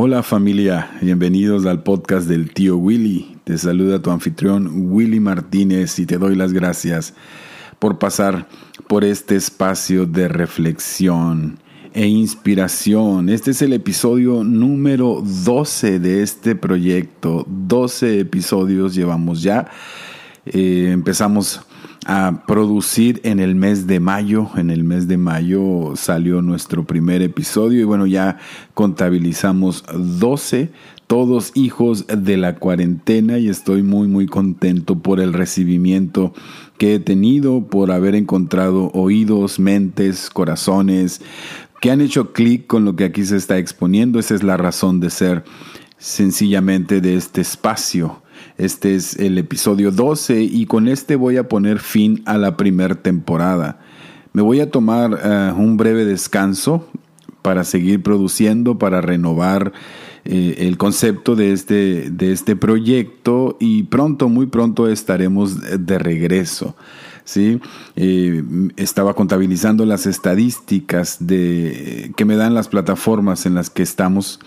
Hola familia, bienvenidos al podcast del tío Willy. Te saluda tu anfitrión Willy Martínez y te doy las gracias por pasar por este espacio de reflexión e inspiración. Este es el episodio número 12 de este proyecto. 12 episodios llevamos ya. Eh, empezamos a producir en el mes de mayo. En el mes de mayo salió nuestro primer episodio y bueno, ya contabilizamos 12, todos hijos de la cuarentena y estoy muy muy contento por el recibimiento que he tenido, por haber encontrado oídos, mentes, corazones que han hecho clic con lo que aquí se está exponiendo. Esa es la razón de ser sencillamente de este espacio este es el episodio 12 y con este voy a poner fin a la primera temporada. Me voy a tomar eh, un breve descanso para seguir produciendo, para renovar eh, el concepto de este, de este proyecto y pronto, muy pronto estaremos de regreso. ¿sí? Eh, estaba contabilizando las estadísticas de, que me dan las plataformas en las que estamos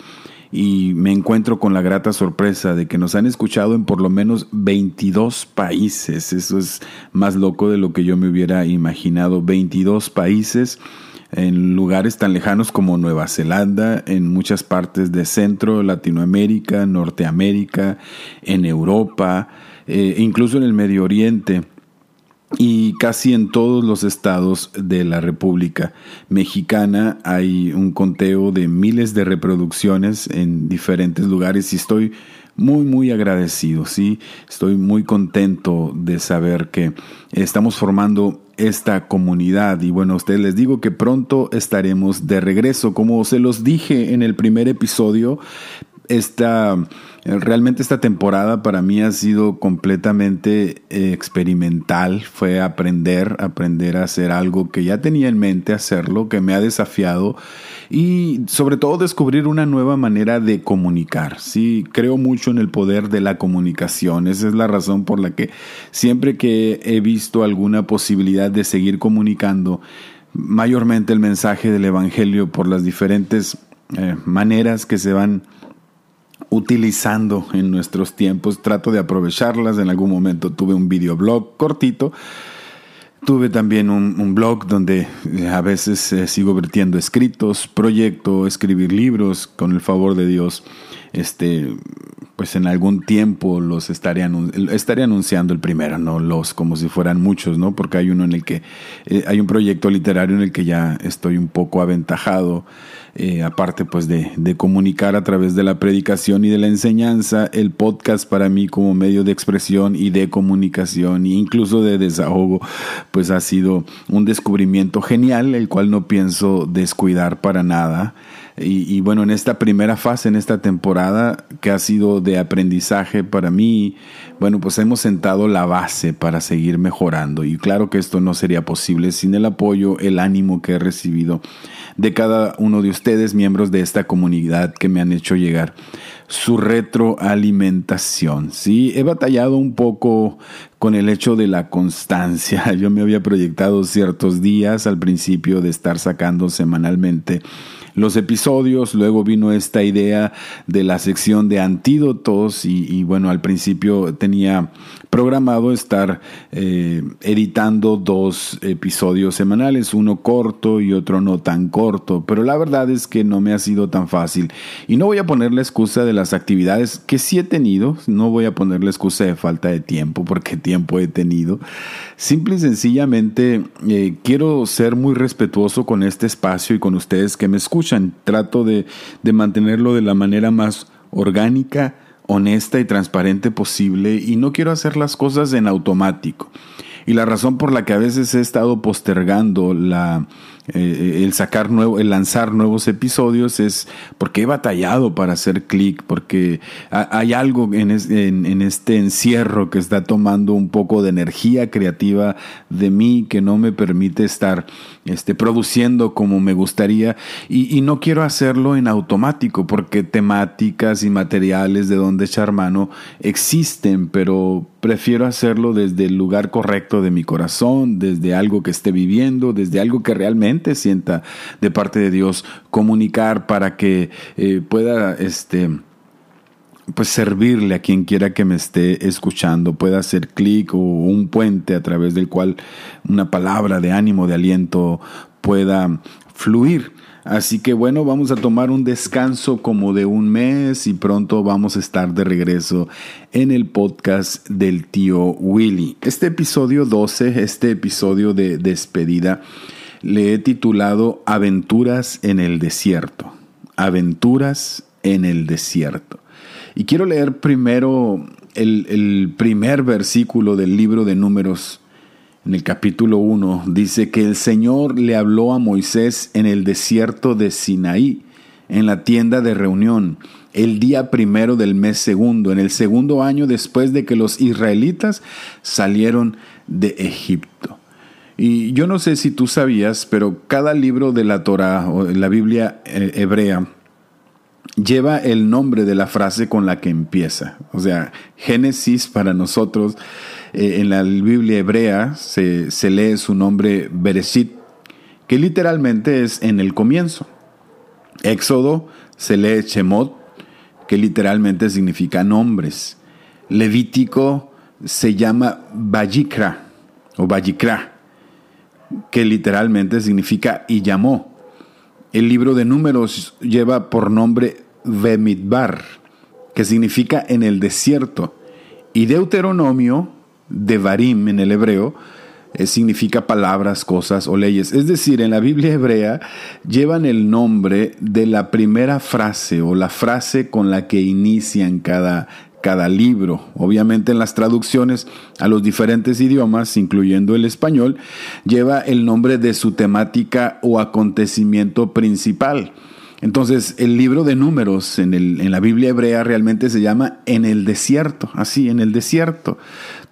y me encuentro con la grata sorpresa de que nos han escuchado en por lo menos 22 países. Eso es más loco de lo que yo me hubiera imaginado. 22 países en lugares tan lejanos como Nueva Zelanda, en muchas partes de Centro, Latinoamérica, Norteamérica, en Europa, eh, incluso en el Medio Oriente y casi en todos los estados de la República Mexicana hay un conteo de miles de reproducciones en diferentes lugares y estoy muy muy agradecido, sí, estoy muy contento de saber que estamos formando esta comunidad y bueno, a ustedes les digo que pronto estaremos de regreso, como se los dije en el primer episodio, esta Realmente esta temporada para mí ha sido completamente eh, experimental, fue aprender, aprender a hacer algo que ya tenía en mente hacerlo, que me ha desafiado y sobre todo descubrir una nueva manera de comunicar. Sí, creo mucho en el poder de la comunicación, esa es la razón por la que siempre que he visto alguna posibilidad de seguir comunicando, mayormente el mensaje del Evangelio por las diferentes eh, maneras que se van utilizando en nuestros tiempos. Trato de aprovecharlas. En algún momento tuve un videoblog cortito. Tuve también un, blog donde eh, a veces eh, sigo vertiendo escritos, proyecto, escribir libros, con el favor de Dios. Este, pues en algún tiempo los estaré, anunciando el primero, no los como si fueran muchos, ¿no? Porque hay uno en el que eh, hay un proyecto literario en el que ya estoy un poco aventajado eh, aparte pues de, de, comunicar a través de la predicación y de la enseñanza, el podcast para mí como medio de expresión y de comunicación e incluso de desahogo, pues ha sido un descubrimiento genial, el cual no pienso descuidar para nada. Y, bueno, en esta primera fase, en esta temporada que ha sido de aprendizaje para mí, bueno, pues hemos sentado la base para seguir mejorando. Y claro que esto no sería posible sin el apoyo, el ánimo que he recibido de cada uno de ustedes, miembros de esta comunidad que me han hecho llegar su retroalimentación. Sí, he batallado un poco con el hecho de la constancia. Yo me había proyectado ciertos días al principio de estar sacando semanalmente los episodios, luego vino esta idea de la sección de antídotos y, bueno, al principio tenía programado estar eh, editando dos episodios semanales, uno corto y otro no tan corto, pero la verdad es que no me ha sido tan fácil. Y no voy a poner la excusa de las actividades que sí he tenido, no voy a poner la excusa de falta de tiempo porque tiempo he tenido, simple y sencillamente eh, quiero ser muy respetuoso con este espacio y con ustedes que me escuchan, trato de, de mantenerlo de la manera más orgánica, honesta y transparente posible y no quiero hacer las cosas en automático. Y la razón por la que a veces he estado postergando la, eh, el sacar nuevo, el lanzar nuevos episodios es porque he batallado para hacer clic, porque hay algo en, este encierro que está tomando un poco de energía creativa de mí que no me permite estar este, produciendo como me gustaría. Y, y no quiero hacerlo en automático porque temáticas y materiales de donde echar mano existen, pero prefiero hacerlo desde el lugar correcto de mi corazón, desde algo que esté viviendo, desde algo que realmente sienta de parte de Dios comunicar para que eh, pueda este pues servirle a quien quiera que me esté escuchando, pueda hacer clic o un puente a través del cual una palabra de ánimo, de aliento pueda fluir. Así que bueno, vamos a tomar un descanso como de un mes y pronto vamos a estar de regreso en el podcast del tío Willy. Este episodio 12, este episodio de despedida, le he titulado Aventuras en el desierto. Aventuras en el desierto. Y quiero leer primero el, primer versículo del libro de números en el capítulo 1, dice que el Señor le habló a Moisés en el desierto de Sinaí, en la tienda de reunión, el día primero del mes segundo, en el segundo año después de que los israelitas salieron de Egipto. Y yo no sé si tú sabías, pero cada libro de la Torah o la Biblia eh, hebrea lleva el nombre de la frase con la que empieza. O sea, Génesis para nosotros eh, en la Biblia hebrea se, lee su nombre Bereshit, que literalmente es en el comienzo. Éxodo se lee Shemot, que literalmente significa nombres. Levítico se llama Vayikra o Vayikra, que literalmente significa y llamó. El libro de números lleva por nombre Vemidbar, que significa en el desierto. Y Deuteronomio Devarim en el hebreo, eh, significa palabras, cosas o leyes. Es decir, en la Biblia hebrea llevan el nombre de la primera frase o la frase con la que inician cada, cada libro. Obviamente en las traducciones a los diferentes idiomas, incluyendo el español, lleva el nombre de su temática o acontecimiento principal. Entonces, el libro de números en, el, en, la Biblia hebrea realmente se llama En el desierto, así, en el desierto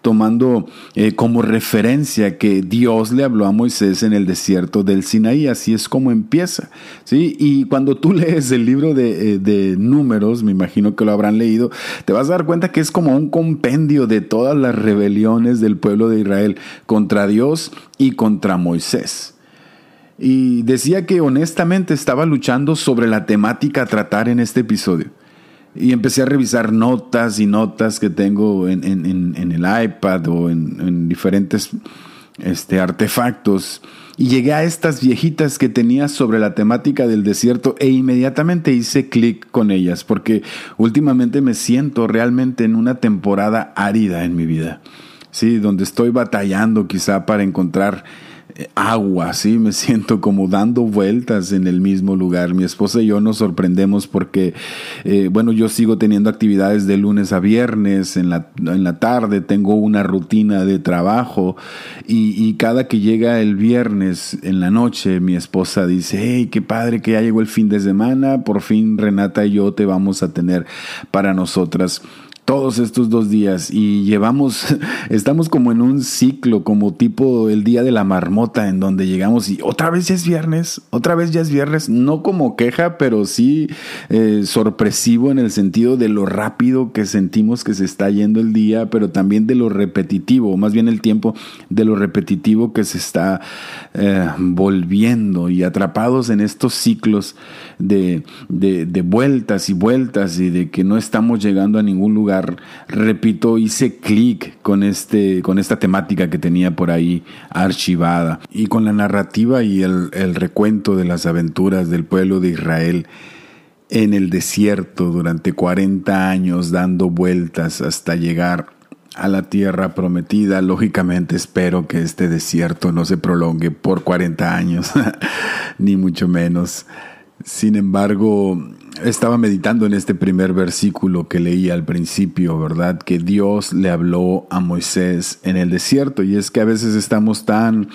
tomando eh, como referencia que Dios le habló a Moisés en el desierto del Sinaí. Así es como empieza. ¿sí? Y cuando tú lees el libro de, eh, de, números, me imagino que lo habrán leído, te vas a dar cuenta que es como un compendio de todas las rebeliones del pueblo de Israel contra Dios y contra Moisés. Y decía que honestamente estaba luchando sobre la temática a tratar en este episodio. Y empecé a revisar notas y notas que tengo en, el iPad o en, diferentes este, artefactos. Y llegué a estas viejitas que tenía sobre la temática del desierto e inmediatamente hice clic con ellas porque últimamente me siento realmente en una temporada árida en mi vida. Sí, donde estoy batallando quizá para encontrar agua, ¿sí? Me siento como dando vueltas en el mismo lugar. Mi esposa y yo nos sorprendemos porque, eh, bueno, yo sigo teniendo actividades de lunes a viernes, en la, en la tarde tengo una rutina de trabajo y, cada que llega el viernes en la noche, mi esposa dice, hey, qué padre que ya llegó el fin de semana, por fin Renata y yo te vamos a tener para nosotras todos estos dos días y llevamos, estamos como en un ciclo, como tipo el día de la marmota, en donde llegamos y otra vez ya es viernes, otra vez ya es viernes, no como queja, pero sí eh, sorpresivo en el sentido de lo rápido que sentimos que se está yendo el día, pero también de lo repetitivo, más bien el tiempo de lo repetitivo que se está eh, volviendo y atrapados en estos ciclos de, de vueltas y vueltas y de que no estamos llegando a ningún lugar repito, hice clic con, este, con esta temática que tenía por ahí archivada y con la narrativa y el, el recuento de las aventuras del pueblo de Israel en el desierto durante 40 años dando vueltas hasta llegar a la tierra prometida. Lógicamente espero que este desierto no se prolongue por 40 años, ni mucho menos. Sin embargo, estaba meditando en este primer versículo que leí al principio, ¿verdad? Que Dios le habló a Moisés en el desierto. Y es que a veces estamos tan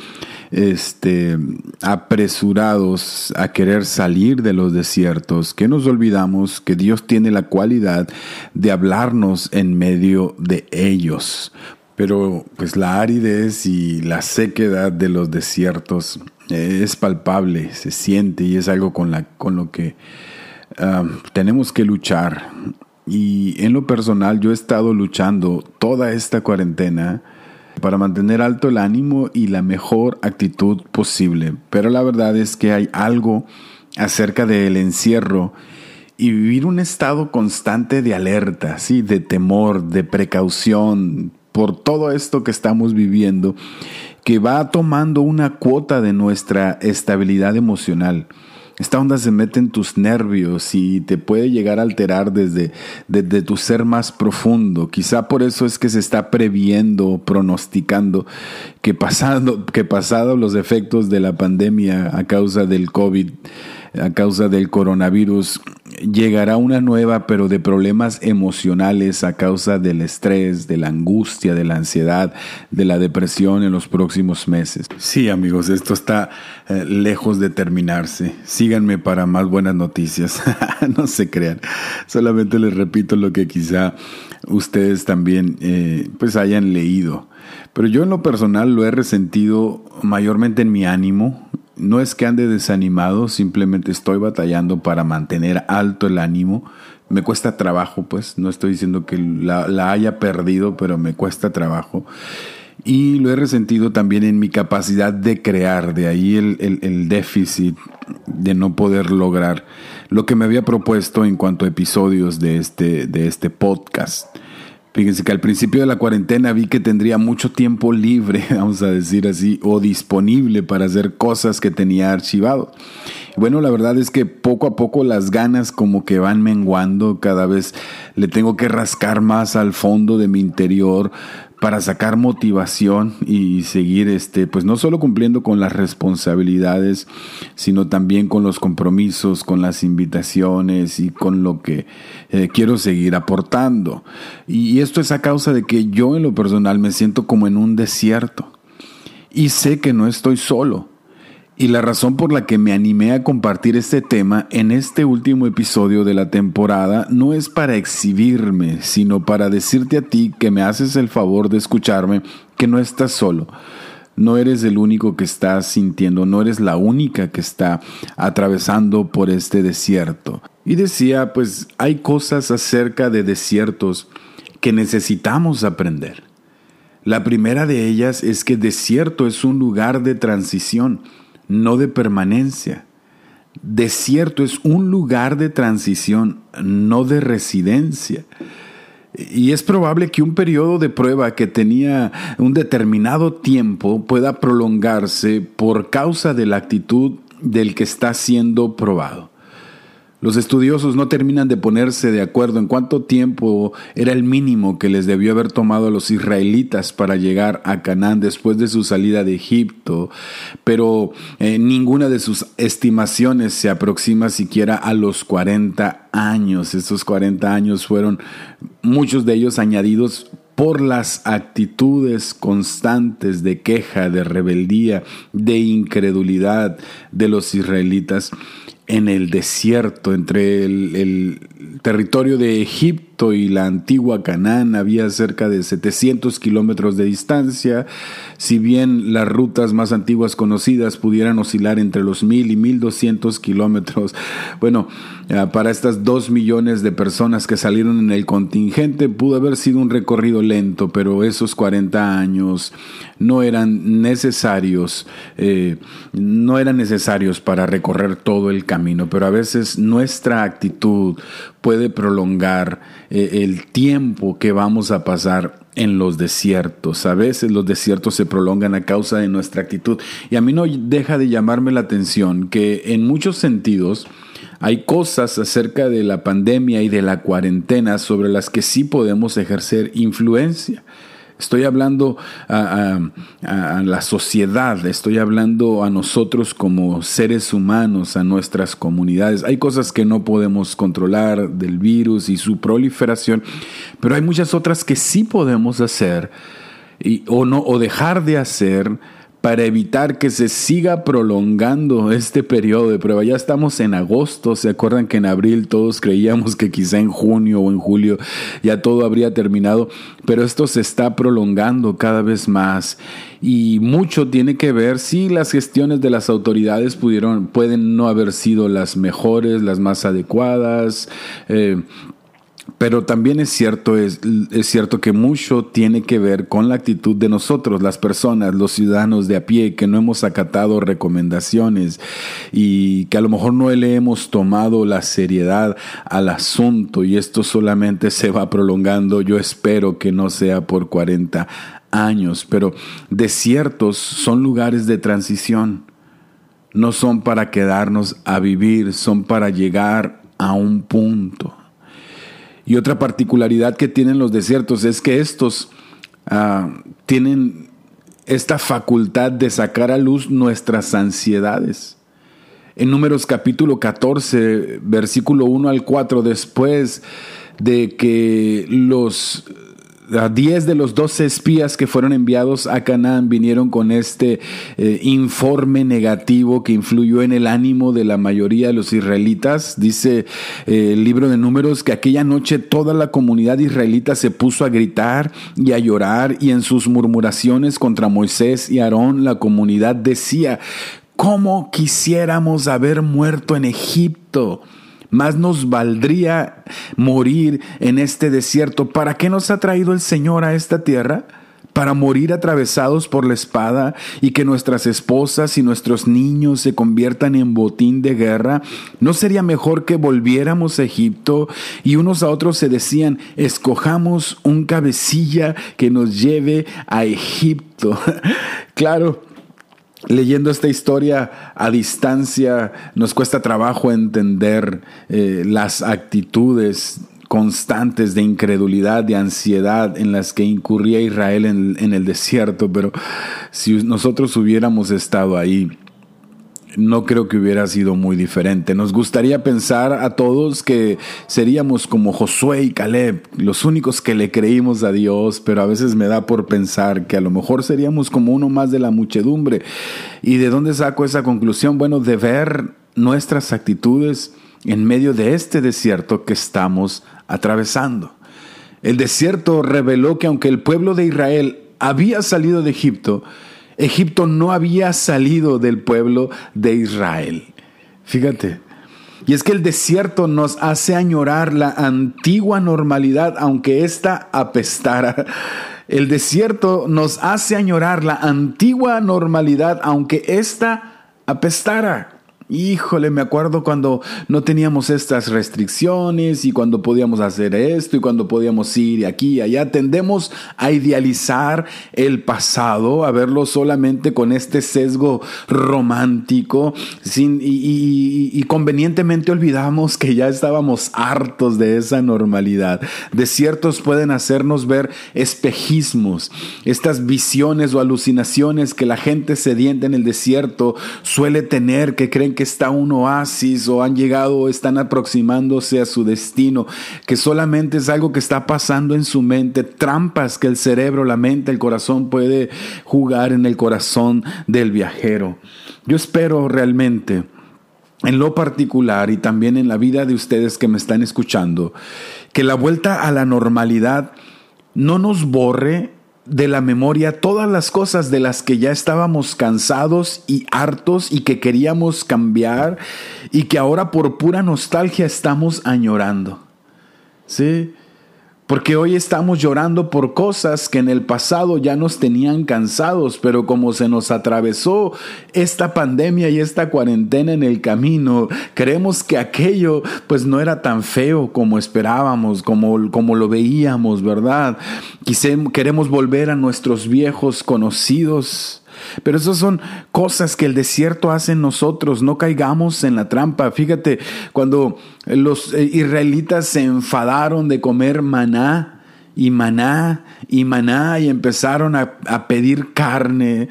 este, apresurados a querer salir de los desiertos que nos olvidamos que Dios tiene la cualidad de hablarnos en medio de ellos. Pero pues la aridez y la sequedad de los desiertos es palpable, se siente y es algo con, la, con lo que tenemos que luchar. Y en lo personal yo he estado luchando toda esta cuarentena para mantener alto el ánimo y la mejor actitud posible. Pero la verdad es que hay algo acerca del encierro y vivir un estado constante de alerta, ¿sí? de temor, de precaución por todo esto que estamos viviendo, que va tomando una cuota de nuestra estabilidad emocional. Esta onda se mete en tus nervios y te puede llegar a alterar desde, desde, tu ser más profundo. Quizá por eso es que se está previendo, pronosticando que pasado, que los efectos de la pandemia a causa del COVID, a causa del coronavirus, llegará una nueva, pero de problemas emocionales a causa del estrés, de la angustia, de la ansiedad, de la depresión en los próximos meses. Sí, amigos, esto está eh, lejos de terminarse. Síganme para más buenas noticias. no se crean. Solamente les repito lo que quizá ustedes también eh, pues hayan leído. Pero yo en lo personal lo he resentido mayormente en mi ánimo, no es que ande desanimado, simplemente estoy batallando para mantener alto el ánimo. Me cuesta trabajo, pues, no estoy diciendo que la, haya perdido, pero me cuesta trabajo. Y lo he resentido también en mi capacidad de crear, de ahí el, el déficit de no poder lograr lo que me había propuesto en cuanto a episodios de este, de este podcast. Fíjense que al principio de la cuarentena vi que tendría mucho tiempo libre, vamos a decir así, o disponible para hacer cosas que tenía archivado. Bueno, la verdad es que poco a poco las ganas como que van menguando, cada vez le tengo que rascar más al fondo de mi interior para sacar motivación y seguir este pues no solo cumpliendo con las responsabilidades sino también con los compromisos con las invitaciones y con lo que eh, quiero seguir aportando. Y esto es a causa de que yo en lo personal me siento como en un desierto. Y sé que no estoy solo y la razón por la que me animé a compartir este tema en este último episodio de la temporada no es para exhibirme, sino para decirte a ti que me haces el favor de escucharme, que no estás solo. No eres el único que está sintiendo, no eres la única que está atravesando por este desierto. Y decía, pues hay cosas acerca de desiertos que necesitamos aprender. La primera de ellas es que desierto es un lugar de transición no de permanencia. Desierto es un lugar de transición, no de residencia. Y es probable que un periodo de prueba que tenía un determinado tiempo pueda prolongarse por causa de la actitud del que está siendo probado. Los estudiosos no terminan de ponerse de acuerdo en cuánto tiempo era el mínimo que les debió haber tomado a los israelitas para llegar a Canaán después de su salida de Egipto, pero eh, ninguna de sus estimaciones se aproxima siquiera a los 40 años. Estos 40 años fueron muchos de ellos añadidos por las actitudes constantes de queja, de rebeldía, de incredulidad de los israelitas en el desierto, entre el, territorio de Egipto y la antigua Canaán, había cerca de 700 kilómetros de distancia. Si bien las rutas más antiguas conocidas pudieran oscilar entre los 1000 y 1200 kilómetros, bueno, eh, para estas dos millones de personas que salieron en el contingente pudo haber sido un recorrido lento, pero esos 40 años no eran necesarios, eh, no eran necesarios para recorrer todo el camino, pero a veces nuestra actitud puede prolongar eh, el tiempo que vamos a pasar en los desiertos. A veces los desiertos se prolongan a causa de nuestra actitud. Y a mí no deja de llamarme la atención que en muchos sentidos hay cosas acerca de la pandemia y de la cuarentena sobre las que sí podemos ejercer influencia. Estoy hablando a, la sociedad, estoy hablando a nosotros como seres humanos, a nuestras comunidades. Hay cosas que no podemos controlar del virus y su proliferación, pero hay muchas otras que sí podemos hacer y, o, no, o dejar de hacer para evitar que se siga prolongando este periodo de prueba. Ya estamos en agosto, ¿se acuerdan que en abril todos creíamos que quizá en junio o en julio ya todo habría terminado? Pero esto se está prolongando cada vez más y mucho tiene que ver si las gestiones de las autoridades pudieron, pueden no haber sido las mejores, las más adecuadas. Eh, Pero también es cierto, es, es, cierto que mucho tiene que ver con la actitud de nosotros, las personas, los ciudadanos de a pie, que no hemos acatado recomendaciones y que a lo mejor no le hemos tomado la seriedad al asunto y esto solamente se va prolongando. Yo espero que no sea por 40 años, pero desiertos son lugares de transición. No son para quedarnos a vivir, son para llegar a un punto. Y otra particularidad que tienen los desiertos es que estos ah, tienen esta facultad de sacar a luz nuestras ansiedades. En Números capítulo 14, versículo 1 al 4, después de que los diez de los doce espías que fueron enviados a Canaán vinieron con este eh, informe negativo que influyó en el ánimo de la mayoría de los israelitas. Dice eh, el libro de números que aquella noche toda la comunidad israelita se puso a gritar y a llorar y en sus murmuraciones contra Moisés y Aarón la comunidad decía, ¿cómo quisiéramos haber muerto en Egipto? Más nos valdría morir en este desierto. ¿Para qué nos ha traído el Señor a esta tierra? para morir atravesados por la espada y que nuestras esposas y nuestros niños se conviertan en botín de guerra? ¿No sería mejor que volviéramos a Egipto y unos a otros se decían, escojamos un cabecilla que nos lleve a Egipto? claro, Leyendo esta historia a distancia nos cuesta trabajo entender eh, las actitudes constantes de incredulidad, de ansiedad en las que incurría Israel en el desierto, pero si nosotros hubiéramos estado ahí, no creo que hubiera sido muy diferente. Nos gustaría pensar a todos que seríamos como Josué y Caleb, los únicos que le creímos a Dios, pero a veces me da por pensar que a lo mejor seríamos como uno más de la muchedumbre. ¿Y de dónde saco esa conclusión? Bueno, de ver nuestras actitudes en medio de este desierto que estamos atravesando. El desierto reveló que aunque el pueblo de Israel había salido de Egipto, Egipto no había salido del pueblo de Israel. Fíjate. Y es que el desierto nos hace añorar la antigua normalidad, aunque ésta apestara. El desierto nos hace añorar la antigua normalidad, aunque ésta apestara. Híjole, me acuerdo cuando no teníamos estas restricciones y cuando podíamos hacer esto y cuando podíamos ir aquí y allá. Tendemos a idealizar el pasado, a verlo solamente con este sesgo romántico sin, y, y convenientemente olvidamos que ya estábamos hartos de esa normalidad. Desiertos pueden hacernos ver espejismos, estas visiones o alucinaciones que la gente sedienta en el desierto suele tener, que creen que está un oasis o han llegado o están aproximándose a su destino, que solamente es algo que está pasando en su mente, trampas que el cerebro, la mente, el corazón puede jugar en el corazón del viajero. Yo espero realmente en lo particular y también en la vida de ustedes que me están escuchando, que la vuelta a la normalidad no nos borre de la memoria todas las cosas de las que ya estábamos cansados y hartos y que queríamos cambiar y que ahora por pura nostalgia estamos añorando. ¿Sí? Porque hoy estamos llorando por cosas que en el pasado ya nos tenían cansados, pero como se nos atravesó esta pandemia y esta cuarentena en el camino, creemos que aquello pues no era tan feo como esperábamos, como, como lo veíamos, ¿verdad? queremos volver a nuestros viejos conocidos pero esas son cosas que el desierto hace en nosotros, no caigamos en la trampa. Fíjate, cuando los eh, israelitas se enfadaron de comer maná, y maná y maná y empezaron a, pedir carne.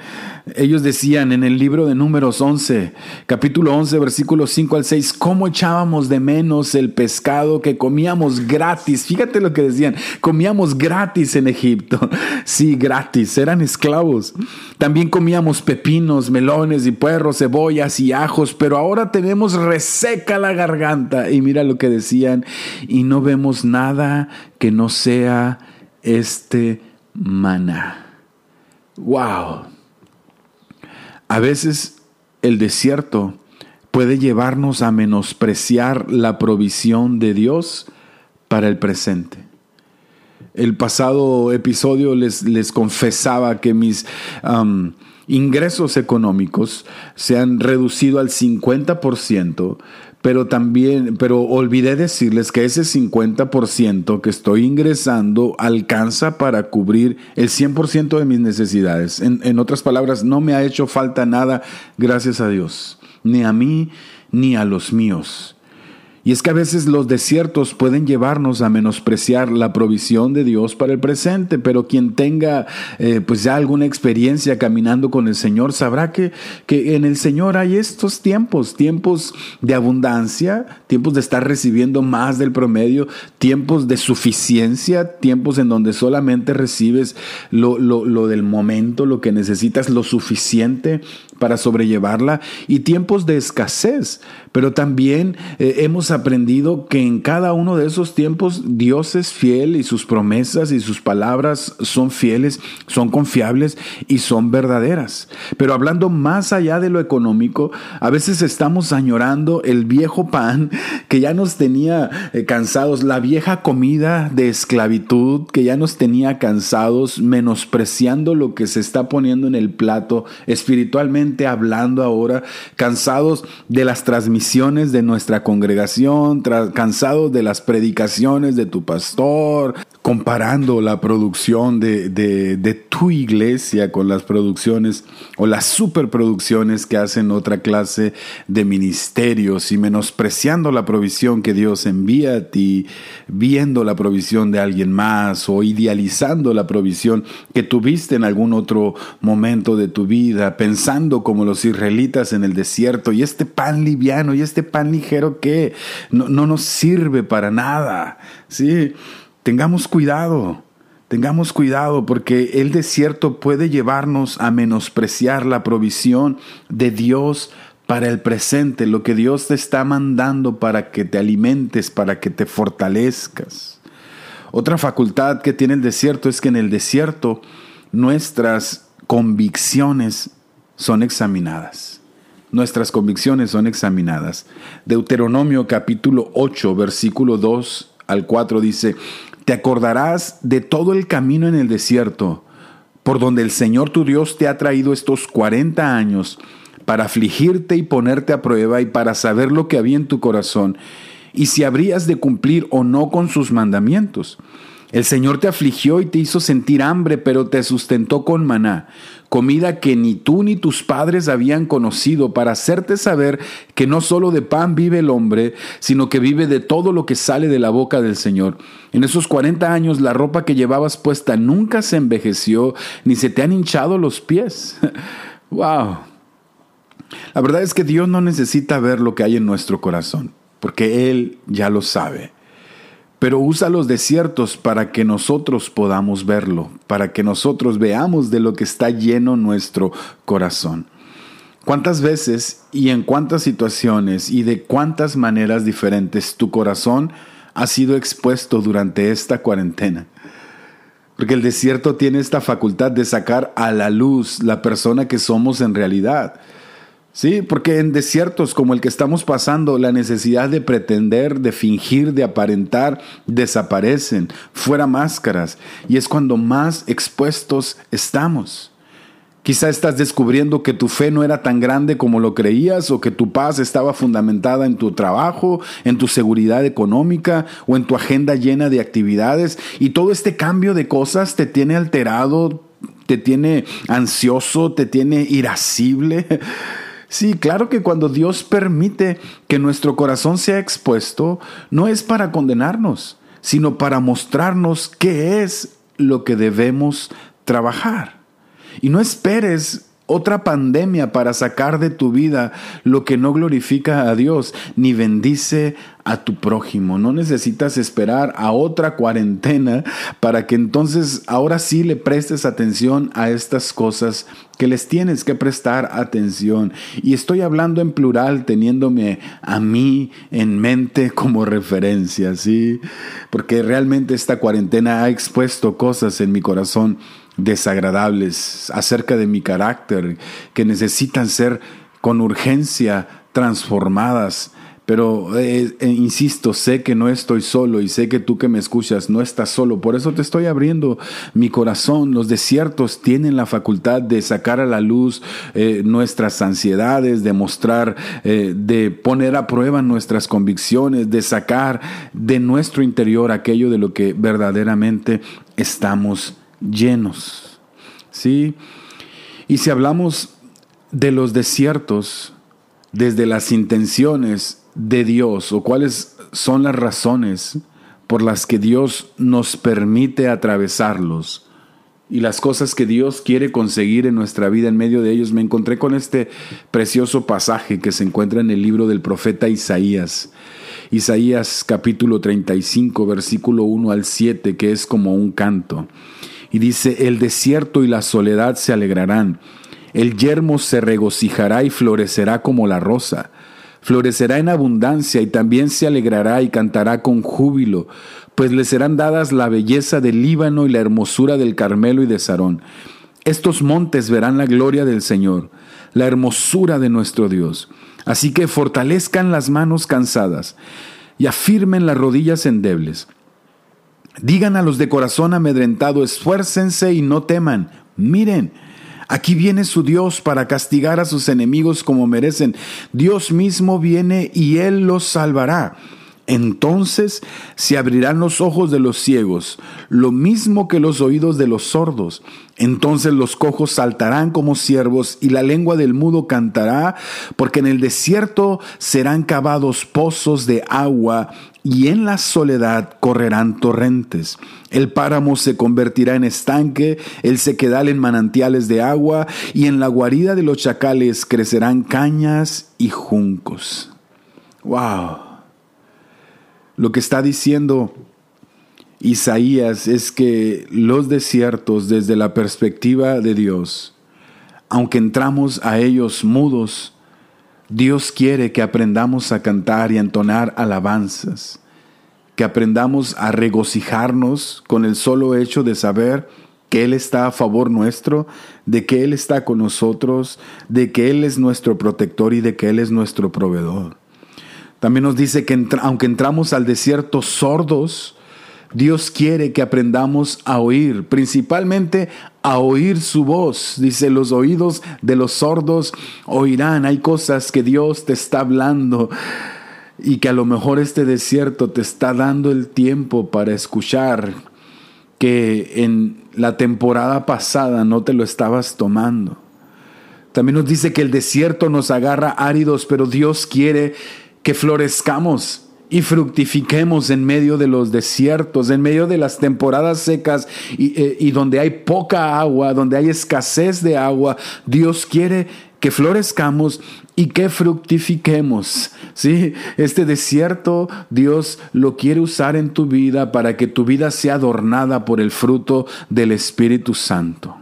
Ellos decían en el libro de números 11, capítulo 11, versículos 5 al 6, cómo echábamos de menos el pescado que comíamos gratis. Fíjate lo que decían, comíamos gratis en Egipto. Sí, gratis, eran esclavos. También comíamos pepinos, melones y puerros, cebollas y ajos, pero ahora tenemos reseca la garganta. Y mira lo que decían, y no vemos nada que no sea este maná. ¡Wow! A veces el desierto puede llevarnos a menospreciar la provisión de Dios para el presente. El pasado episodio les, les confesaba que mis ingresos económicos se han reducido al 50%, pero también, pero olvidé decirles que ese 50% que estoy ingresando alcanza para cubrir el 100% de mis necesidades. En, en otras palabras, no me ha hecho falta nada, gracias a Dios, ni a mí ni a los míos. Y es que a veces los desiertos pueden llevarnos a menospreciar la provisión de Dios para el presente, pero quien tenga eh, pues ya alguna experiencia caminando con el Señor sabrá que, que en el Señor hay estos tiempos, tiempos de abundancia, tiempos de estar recibiendo más del promedio, tiempos de suficiencia, tiempos en donde solamente recibes lo, lo, lo del momento, lo que necesitas, lo suficiente para sobrellevarla, y tiempos de escasez, pero también eh, hemos aprendido que en cada uno de esos tiempos Dios es fiel y sus promesas y sus palabras son fieles, son confiables y son verdaderas. Pero hablando más allá de lo económico, a veces estamos añorando el viejo pan que ya nos tenía eh, cansados, la vieja comida de esclavitud que ya nos tenía cansados, menospreciando lo que se está poniendo en el plato espiritualmente hablando ahora, cansados de las transmisiones de nuestra congregación cansado de las predicaciones de tu pastor, comparando la producción de, de, tu iglesia con las producciones o las superproducciones que hacen otra clase de ministerios y menospreciando la provisión que Dios envía a ti, viendo la provisión de alguien más o idealizando la provisión que tuviste en algún otro momento de tu vida, pensando como los israelitas en el desierto y este pan liviano y este pan ligero que no, no nos sirve para nada. Sí, Tengamos cuidado, tengamos cuidado porque el desierto puede llevarnos a menospreciar la provisión de Dios para el presente, lo que Dios te está mandando para que te alimentes, para que te fortalezcas. Otra facultad que tiene el desierto es que en el desierto nuestras convicciones son examinadas. Nuestras convicciones son examinadas. Deuteronomio capítulo 8, versículo 2 al 4 dice, te acordarás de todo el camino en el desierto, por donde el Señor tu Dios te ha traído estos cuarenta años, para afligirte y ponerte a prueba y para saber lo que había en tu corazón, y si habrías de cumplir o no con sus mandamientos. El Señor te afligió y te hizo sentir hambre, pero te sustentó con maná, comida que ni tú ni tus padres habían conocido, para hacerte saber que no solo de pan vive el hombre, sino que vive de todo lo que sale de la boca del Señor. En esos 40 años la ropa que llevabas puesta nunca se envejeció, ni se te han hinchado los pies. ¡Wow! La verdad es que Dios no necesita ver lo que hay en nuestro corazón, porque Él ya lo sabe pero usa los desiertos para que nosotros podamos verlo, para que nosotros veamos de lo que está lleno nuestro corazón. ¿Cuántas veces y en cuántas situaciones y de cuántas maneras diferentes tu corazón ha sido expuesto durante esta cuarentena? Porque el desierto tiene esta facultad de sacar a la luz la persona que somos en realidad. Sí, porque en desiertos como el que estamos pasando, la necesidad de pretender, de fingir, de aparentar, desaparecen, fuera máscaras, y es cuando más expuestos estamos. Quizá estás descubriendo que tu fe no era tan grande como lo creías o que tu paz estaba fundamentada en tu trabajo, en tu seguridad económica o en tu agenda llena de actividades y todo este cambio de cosas te tiene alterado, te tiene ansioso, te tiene irascible. Sí, claro que cuando Dios permite que nuestro corazón sea expuesto, no es para condenarnos, sino para mostrarnos qué es lo que debemos trabajar. Y no esperes otra pandemia para sacar de tu vida lo que no glorifica a Dios ni bendice a tu prójimo. No necesitas esperar a otra cuarentena para que entonces ahora sí le prestes atención a estas cosas que les tienes que prestar atención. Y estoy hablando en plural teniéndome a mí en mente como referencia, ¿sí? Porque realmente esta cuarentena ha expuesto cosas en mi corazón desagradables acerca de mi carácter que necesitan ser con urgencia transformadas. Pero eh, eh, insisto, sé que no estoy solo y sé que tú que me escuchas no estás solo. Por eso te estoy abriendo mi corazón. Los desiertos tienen la facultad de sacar a la luz eh, nuestras ansiedades, de mostrar, de poner a prueba nuestras convicciones, de sacar de nuestro interior aquello de lo que verdaderamente estamos llenos. ¿Sí? Y si hablamos de los desiertos, desde las intenciones de Dios o cuáles son las razones por las que Dios nos permite atravesarlos y las cosas que Dios quiere conseguir en nuestra vida en medio de ellos, me encontré con este precioso pasaje que se encuentra en el libro del profeta Isaías. Isaías capítulo 35, versículo 1 al 7, que es como un canto. Y dice, el desierto y la soledad se alegrarán, el yermo se regocijará y florecerá como la rosa florecerá en abundancia y también se alegrará y cantará con júbilo, pues le serán dadas la belleza del Líbano y la hermosura del Carmelo y de Sarón. Estos montes verán la gloria del Señor, la hermosura de nuestro Dios. Así que fortalezcan las manos cansadas y afirmen las rodillas endebles. Digan a los de corazón amedrentado, esfuércense y no teman. Miren, Aquí viene su Dios para castigar a sus enemigos como merecen. Dios mismo viene y Él los salvará. Entonces se abrirán los ojos de los ciegos, lo mismo que los oídos de los sordos. Entonces los cojos saltarán como ciervos y la lengua del mudo cantará, porque en el desierto serán cavados pozos de agua y en la soledad correrán torrentes. El páramo se convertirá en estanque, el sequedal en manantiales de agua, y en la guarida de los chacales crecerán cañas y juncos. ¡Wow! Lo que está diciendo Isaías es que los desiertos, desde la perspectiva de Dios, aunque entramos a ellos mudos, Dios quiere que aprendamos a cantar y a entonar alabanzas, que aprendamos a regocijarnos con el solo hecho de saber que Él está a favor nuestro, de que Él está con nosotros, de que Él es nuestro protector y de que Él es nuestro proveedor. También nos dice que aunque entramos al desierto sordos, Dios quiere que aprendamos a oír, principalmente a oír su voz. Dice, los oídos de los sordos oirán. Hay cosas que Dios te está hablando y que a lo mejor este desierto te está dando el tiempo para escuchar que en la temporada pasada no te lo estabas tomando. También nos dice que el desierto nos agarra áridos, pero Dios quiere que florezcamos y fructifiquemos en medio de los desiertos, en medio de las temporadas secas eh, y, donde hay poca agua, donde hay escasez de agua. Dios quiere que florezcamos y que fructifiquemos. ¿sí? Este desierto Dios lo quiere usar en tu vida para que tu vida sea adornada por el fruto del Espíritu Santo.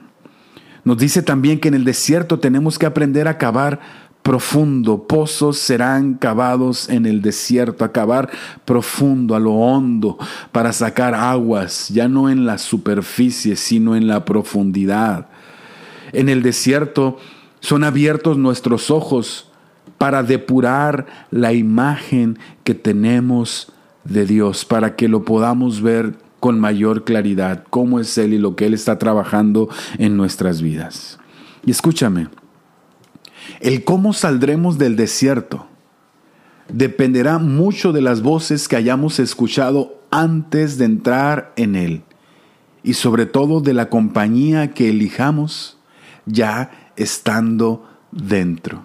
Nos dice también que en el desierto tenemos que aprender a cavar profundo, pozos serán cavados en el desierto, a cavar profundo, a lo hondo, para sacar aguas, ya no en la superficie, sino en la profundidad. En el desierto son abiertos nuestros ojos para depurar la imagen que tenemos de Dios, para que lo podamos ver con mayor claridad, cómo es Él y lo que Él está trabajando en nuestras vidas. Y escúchame, el cómo saldremos del desierto dependerá mucho de las voces que hayamos escuchado antes de entrar en él y sobre todo de la compañía que elijamos ya estando dentro.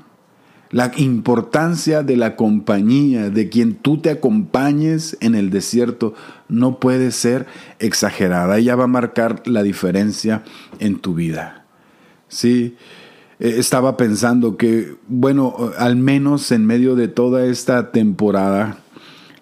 La importancia de la compañía, de quien tú te acompañes en el desierto, no puede ser exagerada. Ella va a marcar la diferencia en tu vida. Sí, eh, estaba pensando que, bueno, al menos en medio de toda esta temporada,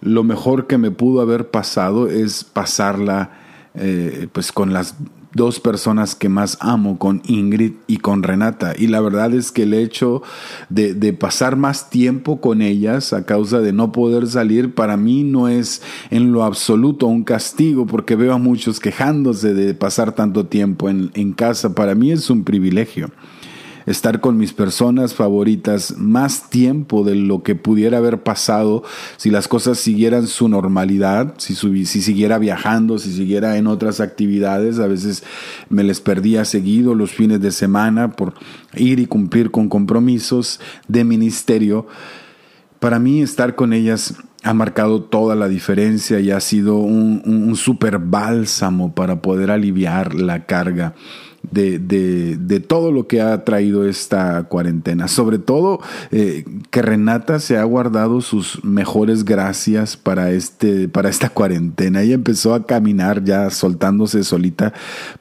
lo mejor que me pudo haber pasado es pasarla eh, pues con las dos personas que más amo, con Ingrid y con Renata. Y la verdad es que el hecho de, pasar más tiempo con ellas a causa de no poder salir, para mí no es en lo absoluto un castigo, porque veo a muchos quejándose de pasar tanto tiempo en, en casa. Para mí es un privilegio. Estar con mis personas favoritas más tiempo de lo que pudiera haber pasado si las cosas siguieran su normalidad, si, si siguiera viajando, si siguiera en otras actividades. A veces me les perdía seguido los fines de semana por ir y cumplir con compromisos de ministerio. Para mí estar con ellas ha marcado toda la diferencia y ha sido un, un, super bálsamo para poder aliviar la carga de, de, todo lo que ha traído esta cuarentena. Sobre todo eh, que Renata se ha guardado sus mejores gracias para, este, para esta cuarentena. Ella empezó a caminar ya soltándose solita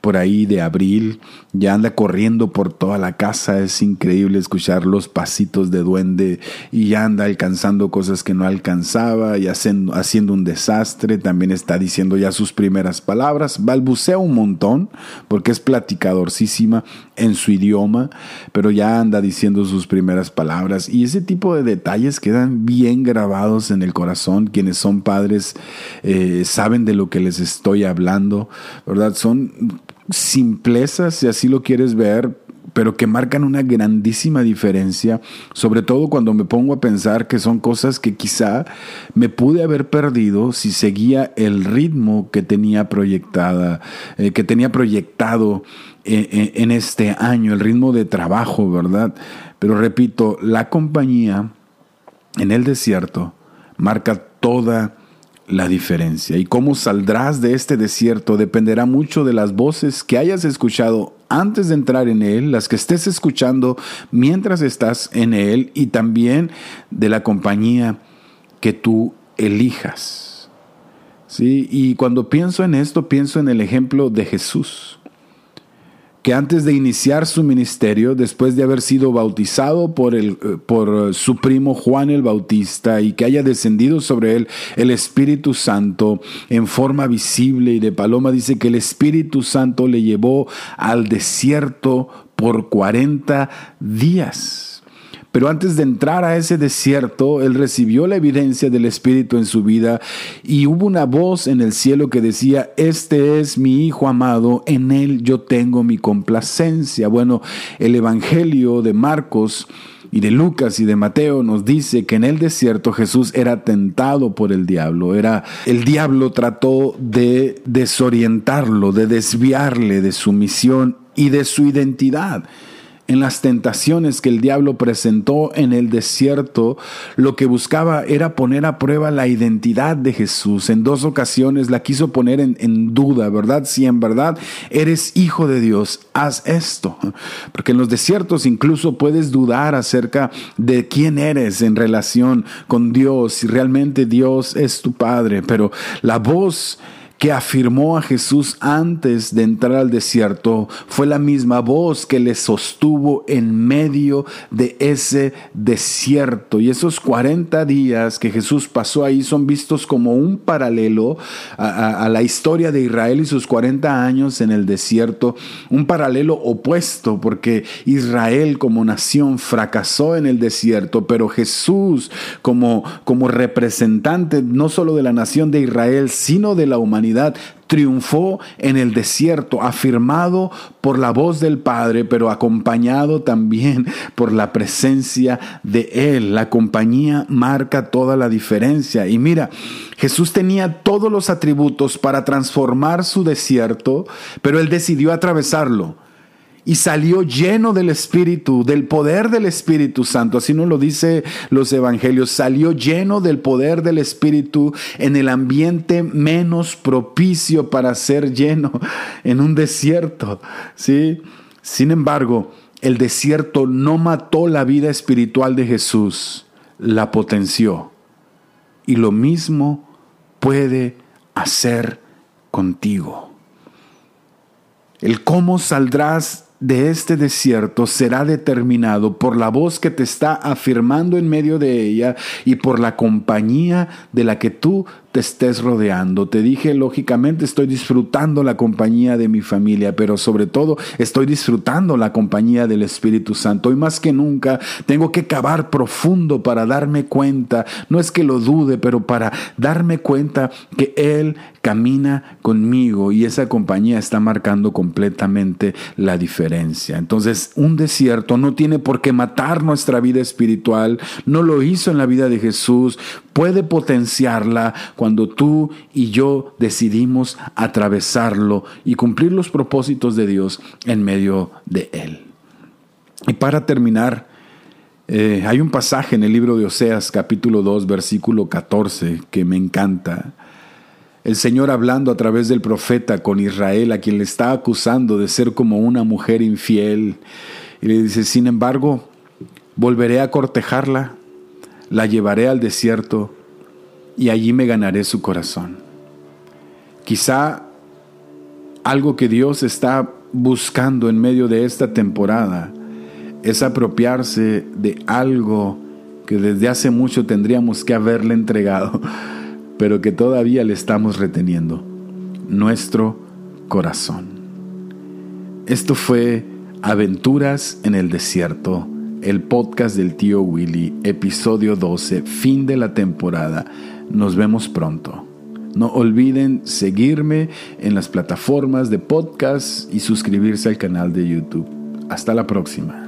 por ahí de abril, ya anda corriendo por toda la casa. Es increíble escuchar los pasitos de duende y ya anda alcanzando cosas que no alcanzaba y haciendo, haciendo un desastre. También está diciendo ya sus primeras palabras. Balbucea un montón porque es platicado en su idioma, pero ya anda diciendo sus primeras palabras. Y ese tipo de detalles quedan bien grabados en el corazón. Quienes son padres eh, saben de lo que les estoy hablando, ¿verdad? Son simplezas, si así lo quieres ver, pero que marcan una grandísima diferencia, sobre todo cuando me pongo a pensar que son cosas que quizá me pude haber perdido si seguía el ritmo que tenía proyectada, eh, que tenía proyectado en este año, el ritmo de trabajo, ¿verdad? Pero repito, la compañía en el desierto marca toda la diferencia. Y cómo saldrás de este desierto dependerá mucho de las voces que hayas escuchado antes de entrar en él, las que estés escuchando mientras estás en él y también de la compañía que tú elijas. ¿Sí? Y cuando pienso en esto, pienso en el ejemplo de Jesús que antes de iniciar su ministerio, después de haber sido bautizado por, el, eh, por su primo Juan el Bautista y que haya descendido sobre él el Espíritu Santo en forma visible y de paloma, dice que el Espíritu Santo le llevó al desierto por 40 días. Pero antes de entrar a ese desierto, él recibió la evidencia del Espíritu en su vida y hubo una voz en el cielo que decía, este es mi Hijo amado, en él yo tengo mi complacencia. Bueno, el Evangelio de Marcos y de Lucas y de Mateo nos dice que en el desierto Jesús era tentado por el diablo. Era el diablo trató de desorientarlo, de desviarle de su misión y de su identidad en las tentaciones que el diablo presentó en el desierto, lo que buscaba era poner a prueba la identidad de Jesús. En dos ocasiones la quiso poner en, duda, ¿verdad? Si en verdad eres hijo de Dios, haz esto. Porque en los desiertos incluso puedes dudar acerca de quién eres en relación con Dios, si realmente Dios es tu Padre. Pero la voz que afirmó a Jesús antes de entrar al desierto fue la misma voz que le sostuvo en medio de ese desierto. Y esos 40 días que Jesús pasó ahí son vistos como un paralelo a, la historia de Israel y sus 40 años en el desierto, un paralelo opuesto porque Israel como nación fracasó en el desierto, pero Jesús como, como representante no solo de la nación de Israel, sino de la humanidad, triunfó en el desierto, afirmado por la voz del Padre, pero acompañado también por la presencia de Él. La compañía marca toda la diferencia. Y mira, Jesús tenía todos los atributos para transformar su desierto, pero Él decidió atravesarlo y salió lleno del Espíritu, del poder del Espíritu Santo. Así nos lo dice los evangelios. Salió lleno del poder del Espíritu en el ambiente menos propicio para ser lleno en un desierto. ¿sí? Sin embargo, el desierto no mató la vida espiritual de Jesús, la potenció. Y lo mismo puede hacer contigo. El cómo saldrás de este desierto será determinado por la voz que te está afirmando en medio de ella y por la compañía de la que tú te estés rodeando. Te dije, lógicamente, estoy disfrutando la compañía de mi familia, pero sobre todo estoy disfrutando la compañía del Espíritu Santo. Y más que nunca, tengo que cavar profundo para darme cuenta, no es que lo dude, pero para darme cuenta que Él camina conmigo y esa compañía está marcando completamente la diferencia. Entonces, un desierto no tiene por qué matar nuestra vida espiritual, no lo hizo en la vida de Jesús, puede potenciarla cuando tú y yo decidimos atravesarlo y cumplir los propósitos de Dios en medio de él. Y para terminar, eh, hay un pasaje en el libro de Oseas capítulo 2 versículo 14 que me encanta. El Señor hablando a través del profeta con Israel, a quien le está acusando de ser como una mujer infiel. Y le dice, sin embargo, volveré a cortejarla la llevaré al desierto y allí me ganaré su corazón. Quizá algo que Dios está buscando en medio de esta temporada es apropiarse de algo que desde hace mucho tendríamos que haberle entregado, pero que todavía le estamos reteniendo, nuestro corazón. Esto fue Aventuras en el Desierto el podcast del tío Willy, episodio 12, fin de la temporada. Nos vemos pronto. No olviden seguirme en las plataformas de podcast y suscribirse al canal de YouTube. Hasta la próxima.